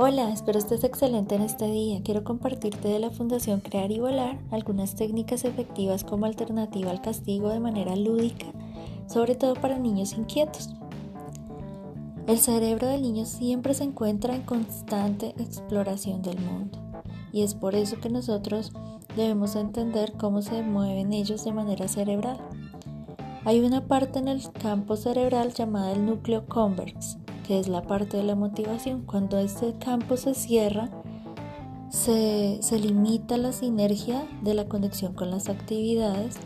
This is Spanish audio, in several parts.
Hola, espero estés excelente en este día. Quiero compartirte de la Fundación Crear y Volar algunas técnicas efectivas como alternativa al castigo de manera lúdica, sobre todo para niños inquietos. El cerebro del niño siempre se encuentra en constante exploración del mundo y es por eso que nosotros debemos entender cómo se mueven ellos de manera cerebral. Hay una parte en el campo cerebral llamada el núcleo convex que es la parte de la motivación. Cuando este campo se cierra, se, limita la sinergia de la conexión con las actividades.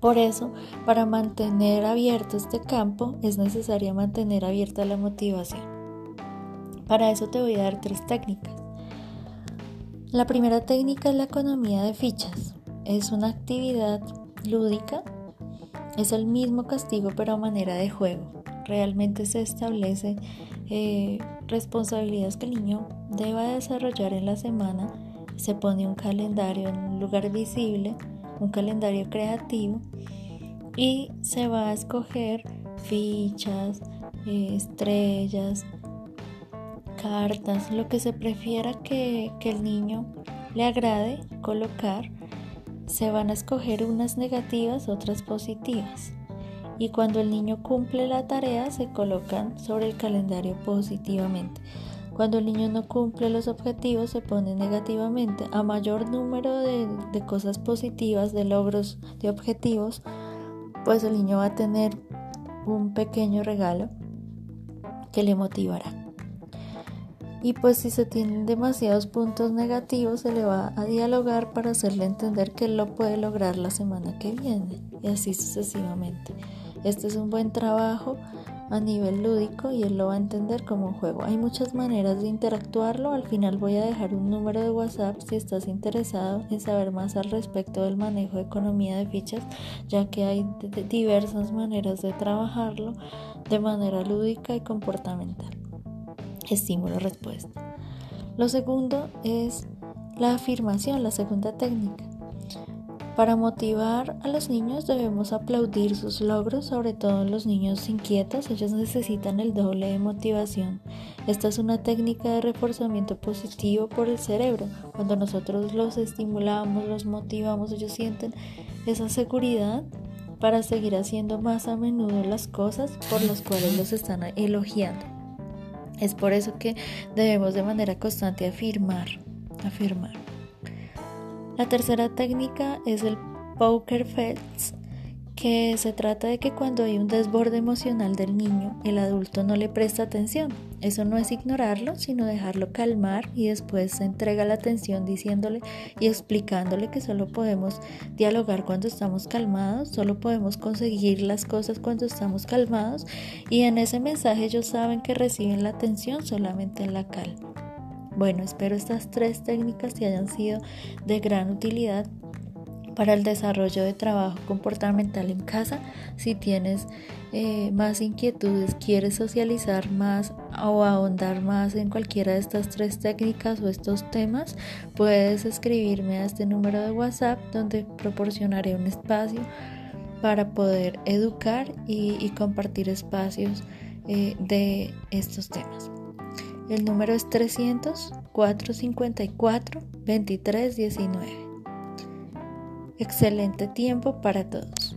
Por eso, para mantener abierto este campo, es necesario mantener abierta la motivación. Para eso te voy a dar tres técnicas. La primera técnica es la economía de fichas. Es una actividad lúdica. Es el mismo castigo pero a manera de juego realmente se establece eh, responsabilidades que el niño deba desarrollar en la semana. Se pone un calendario en un lugar visible, un calendario creativo y se va a escoger fichas, eh, estrellas, cartas, lo que se prefiera que, que el niño le agrade colocar. Se van a escoger unas negativas, otras positivas y cuando el niño cumple la tarea se colocan sobre el calendario positivamente. Cuando el niño no cumple los objetivos se pone negativamente. A mayor número de, cosas positivas, de logros, de objetivos, pues el niño va a tener un pequeño regalo que le motivará. Y pues si se tienen demasiados puntos negativos, se le va a dialogar para hacerle entender que él lo puede lograr la semana que viene y así sucesivamente. Este es un buen trabajo a nivel lúdico y él lo va a entender como un juego. Hay muchas maneras de interactuarlo. Al final voy a dejar un número de WhatsApp si estás interesado en saber más al respecto del manejo de economía de fichas, ya que hay diversas maneras de trabajarlo de manera lúdica y comportamental. Estímulo-respuesta. Lo segundo es la afirmación, la segunda técnica. Para motivar a los niños debemos aplaudir sus logros, sobre todo los niños inquietos, ellos necesitan el doble de motivación. Esta es una técnica de reforzamiento positivo por el cerebro. Cuando nosotros los estimulamos, los motivamos, ellos sienten esa seguridad para seguir haciendo más a menudo las cosas por las cuales los están elogiando. Es por eso que debemos de manera constante afirmar, afirmar. La tercera técnica es el poker face, que se trata de que cuando hay un desborde emocional del niño, el adulto no le presta atención. Eso no es ignorarlo, sino dejarlo calmar y después se entrega la atención diciéndole y explicándole que solo podemos dialogar cuando estamos calmados, solo podemos conseguir las cosas cuando estamos calmados y en ese mensaje ellos saben que reciben la atención solamente en la calma. Bueno, espero estas tres técnicas te hayan sido de gran utilidad para el desarrollo de trabajo comportamental en casa. Si tienes eh, más inquietudes, quieres socializar más o ahondar más en cualquiera de estas tres técnicas o estos temas, puedes escribirme a este número de WhatsApp donde proporcionaré un espacio para poder educar y, compartir espacios eh, de estos temas. El número es 300 454 2319. Excelente tiempo para todos.